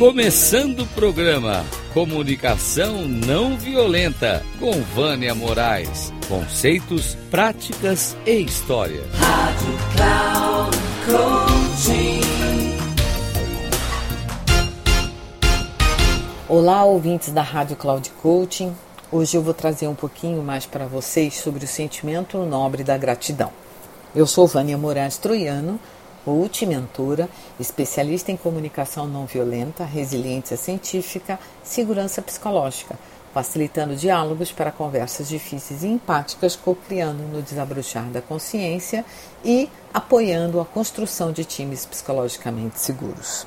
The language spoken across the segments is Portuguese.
Começando o programa Comunicação Não Violenta com Vânia Moraes. Conceitos, práticas e história. Rádio Cloud Coaching. Olá, ouvintes da Rádio Cloud Coaching. Hoje eu vou trazer um pouquinho mais para vocês sobre o sentimento nobre da gratidão. Eu sou Vânia Moraes Troiano coach mentora, especialista em comunicação não violenta, resiliência científica, segurança psicológica, facilitando diálogos para conversas difíceis e empáticas, co-criando no desabrochar da consciência e apoiando a construção de times psicologicamente seguros.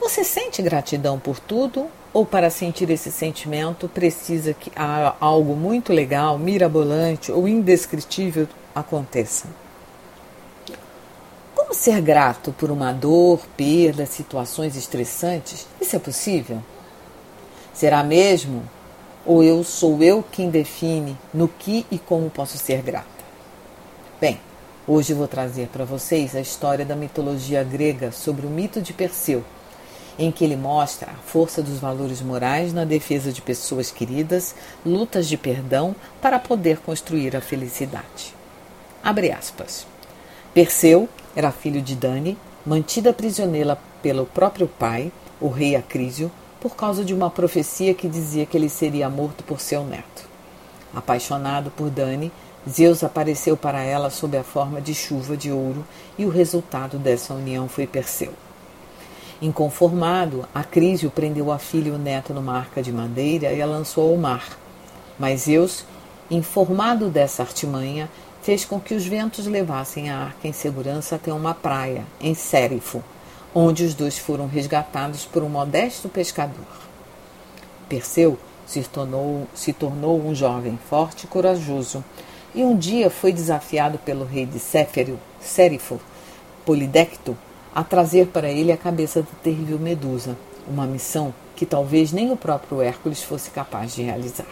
Você sente gratidão por tudo ou para sentir esse sentimento precisa que algo muito legal, mirabolante ou indescritível aconteça? Como ser grato por uma dor, perda, situações estressantes? Isso é possível? Será mesmo? Ou eu sou eu quem define no que e como posso ser grata? Bem, hoje vou trazer para vocês a história da mitologia grega sobre o mito de Perseu, em que ele mostra a força dos valores morais na defesa de pessoas queridas, lutas de perdão para poder construir a felicidade. Abre aspas. Perseu era filho de Dani, mantida prisioneira pelo próprio pai, o rei Acrísio, por causa de uma profecia que dizia que ele seria morto por seu neto. Apaixonado por Dani, Zeus apareceu para ela sob a forma de chuva de ouro e o resultado dessa união foi Perseu. Inconformado, Acrísio prendeu a filha e o neto numa arca de madeira e a lançou ao mar. Mas Zeus, informado dessa artimanha, fez com que os ventos levassem a arca em segurança até uma praia, em Sérifo, onde os dois foram resgatados por um modesto pescador. Perseu se tornou, se tornou um jovem forte e corajoso, e um dia foi desafiado pelo rei de Céfero, Sérifo, Polidecto, a trazer para ele a cabeça da terrível Medusa, uma missão que talvez nem o próprio Hércules fosse capaz de realizar.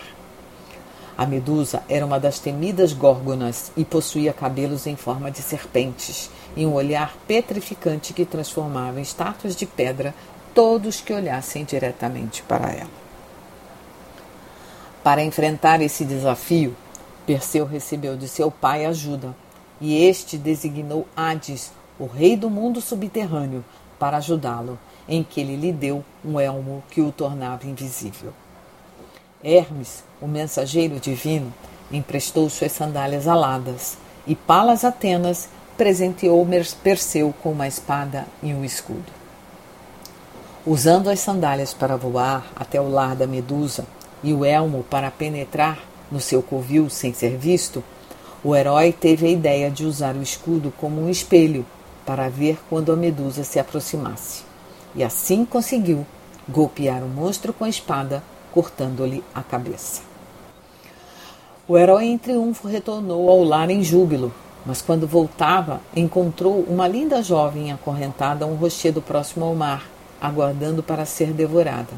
A medusa era uma das temidas górgonas e possuía cabelos em forma de serpentes e um olhar petrificante que transformava em estátuas de pedra todos que olhassem diretamente para ela. Para enfrentar esse desafio, Perseu recebeu de seu pai ajuda, e este designou Hades, o rei do mundo subterrâneo, para ajudá-lo, em que ele lhe deu um elmo que o tornava invisível. Hermes, o mensageiro divino, emprestou suas sandálias aladas, e Palas Atenas presenteou Perseu com uma espada e um escudo. Usando as sandálias para voar até o lar da Medusa e o elmo para penetrar no seu covil sem ser visto, o herói teve a ideia de usar o escudo como um espelho para ver quando a Medusa se aproximasse. E assim conseguiu golpear o monstro com a espada cortando-lhe a cabeça. O herói em triunfo retornou ao lar em júbilo, mas quando voltava, encontrou uma linda jovem acorrentada a um rochedo próximo ao mar, aguardando para ser devorada.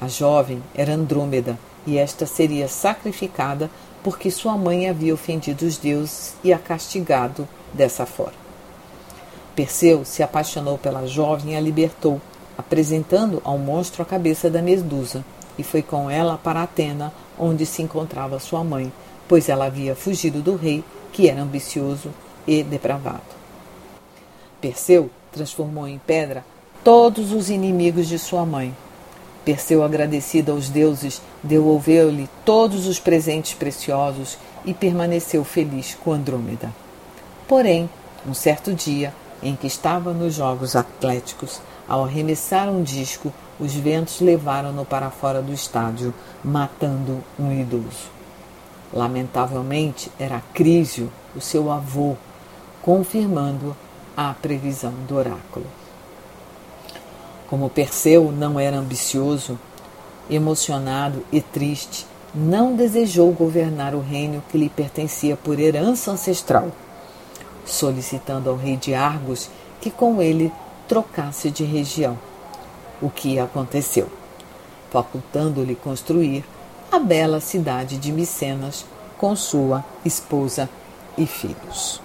A jovem era Andrômeda, e esta seria sacrificada porque sua mãe havia ofendido os deuses e a castigado dessa forma. Perseu se apaixonou pela jovem e a libertou, apresentando ao monstro a cabeça da Medusa, e foi com ela para Atena, onde se encontrava sua mãe, pois ela havia fugido do rei, que era ambicioso e depravado. Perseu transformou em pedra todos os inimigos de sua mãe. Perseu, agradecido aos deuses, devolveu-lhe todos os presentes preciosos e permaneceu feliz com Andrômeda. Porém, um certo dia, em que estava nos Jogos Atléticos, ao arremessar um disco, os ventos levaram-no para fora do estádio, matando um idoso. Lamentavelmente, era Crísio, o seu avô, confirmando a previsão do oráculo. Como Perseu não era ambicioso, emocionado e triste, não desejou governar o reino que lhe pertencia por herança ancestral, solicitando ao rei de Argos que com ele trocasse de região o que aconteceu, facultando-lhe construir a bela cidade de Micenas com sua esposa e filhos.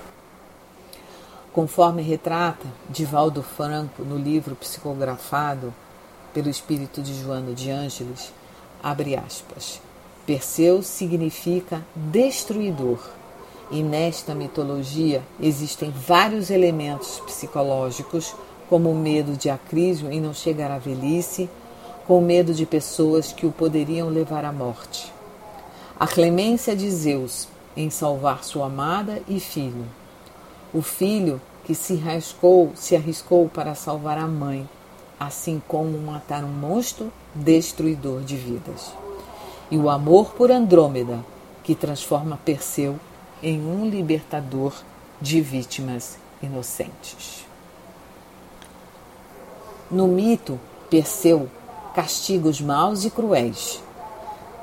Conforme retrata Divaldo Franco no livro psicografado pelo espírito de Joano de Ângeles, abre aspas. Perseu significa destruidor, e nesta mitologia existem vários elementos psicológicos, como o medo de Acrísio em não chegar à velhice, com medo de pessoas que o poderiam levar à morte. A clemência de Zeus em salvar sua amada e filho. O filho que se arriscou, se arriscou para salvar a mãe, assim como matar um monstro destruidor de vidas. E o amor por Andrômeda, que transforma Perseu em um libertador de vítimas inocentes. No mito, Perseu castiga os maus e cruéis.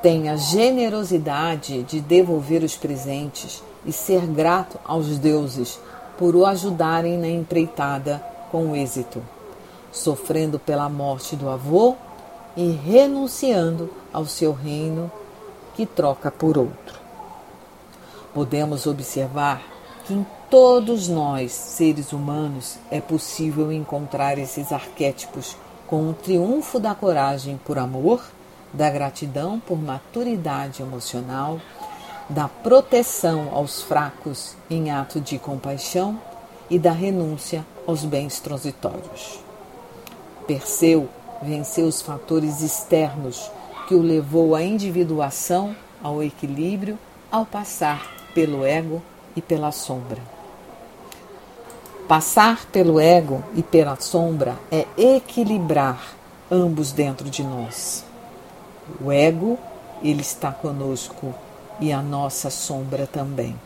Tem a generosidade de devolver os presentes e ser grato aos deuses por o ajudarem na empreitada com êxito sofrendo pela morte do avô e renunciando ao seu reino que troca por outro. Podemos observar que em todos nós, seres humanos, é possível encontrar esses arquétipos com o triunfo da coragem por amor, da gratidão por maturidade emocional, da proteção aos fracos em ato de compaixão e da renúncia aos bens transitórios. Perseu venceu os fatores externos que o levou à individuação, ao equilíbrio, ao passar pelo ego e pela sombra. Passar pelo ego e pela sombra é equilibrar ambos dentro de nós. O ego, ele está conosco e a nossa sombra também.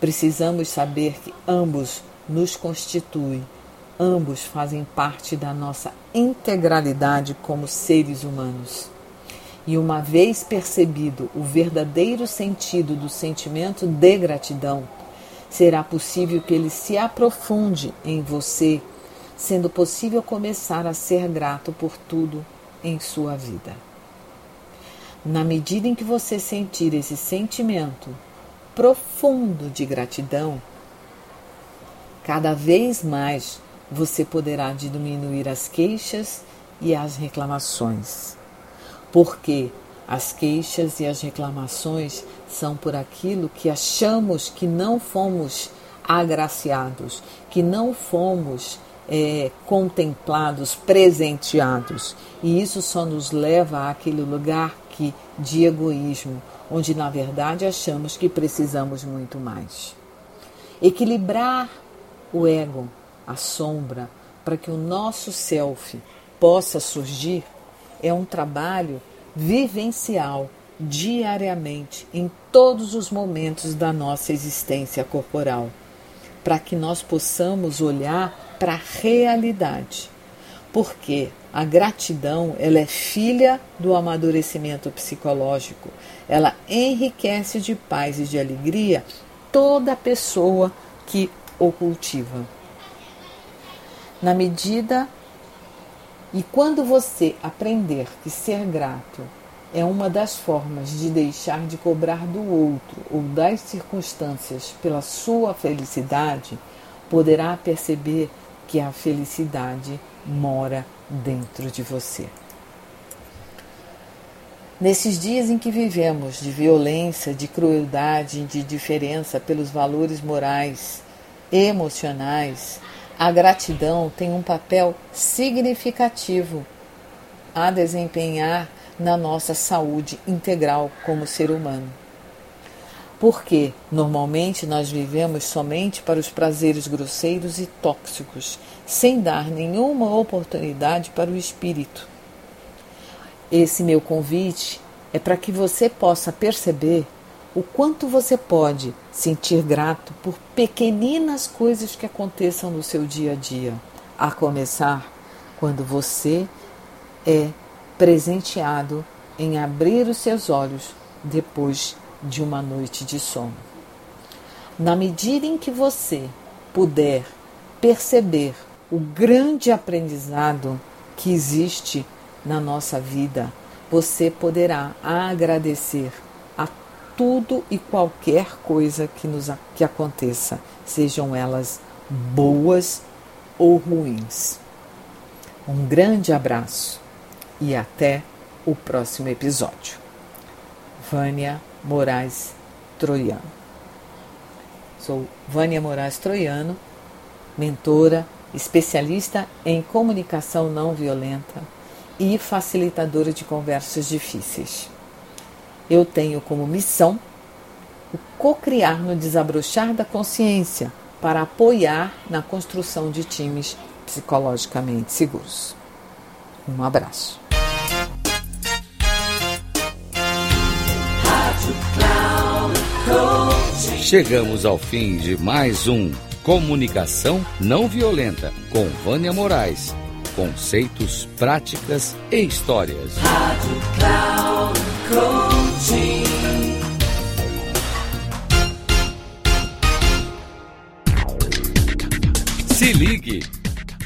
Precisamos saber que ambos nos constituem Ambos fazem parte da nossa integralidade como seres humanos. E uma vez percebido o verdadeiro sentido do sentimento de gratidão, será possível que ele se aprofunde em você, sendo possível começar a ser grato por tudo em sua vida. Na medida em que você sentir esse sentimento profundo de gratidão, cada vez mais você poderá diminuir as queixas e as reclamações. Porque as queixas e as reclamações são por aquilo que achamos que não fomos agraciados, que não fomos é, contemplados, presenteados. E isso só nos leva àquele lugar que, de egoísmo, onde na verdade achamos que precisamos muito mais. Equilibrar o ego a sombra, para que o nosso self possa surgir, é um trabalho vivencial diariamente em todos os momentos da nossa existência corporal, para que nós possamos olhar para a realidade. Porque a gratidão, ela é filha do amadurecimento psicológico. Ela enriquece de paz e de alegria toda pessoa que o cultiva na medida e quando você aprender que ser grato é uma das formas de deixar de cobrar do outro ou das circunstâncias pela sua felicidade, poderá perceber que a felicidade mora dentro de você. Nesses dias em que vivemos de violência, de crueldade, de indiferença pelos valores morais, emocionais, a gratidão tem um papel significativo a desempenhar na nossa saúde integral como ser humano. Porque normalmente nós vivemos somente para os prazeres grosseiros e tóxicos, sem dar nenhuma oportunidade para o espírito. Esse meu convite é para que você possa perceber o quanto você pode sentir grato por pequeninas coisas que aconteçam no seu dia a dia, a começar quando você é presenteado em abrir os seus olhos depois de uma noite de sono. Na medida em que você puder perceber o grande aprendizado que existe na nossa vida, você poderá agradecer tudo e qualquer coisa que, nos, que aconteça, sejam elas boas ou ruins. Um grande abraço e até o próximo episódio. Vânia Moraes Troiano. Sou Vânia Moraes Troiano, mentora, especialista em comunicação não violenta e facilitadora de conversas difíceis. Eu tenho como missão o co-criar no desabrochar da consciência para apoiar na construção de times psicologicamente seguros. Um abraço. Chegamos ao fim de mais um Comunicação Não Violenta com Vânia Moraes. Conceitos, práticas e histórias. Rádio Cloud. Se ligue.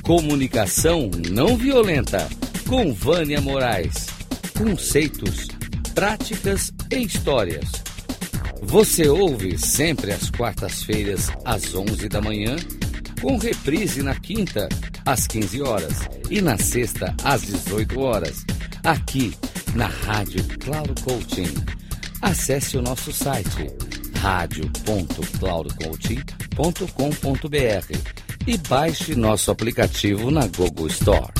Comunicação não violenta com Vânia Moraes. Conceitos, práticas e histórias. Você ouve sempre às quartas-feiras às 11 da manhã, com reprise na quinta às 15 horas e na sexta às 18 horas, aqui na Rádio Cloud Coaching. Acesse o nosso site radio.cloudcoaching.com.br e baixe nosso aplicativo na Google Store.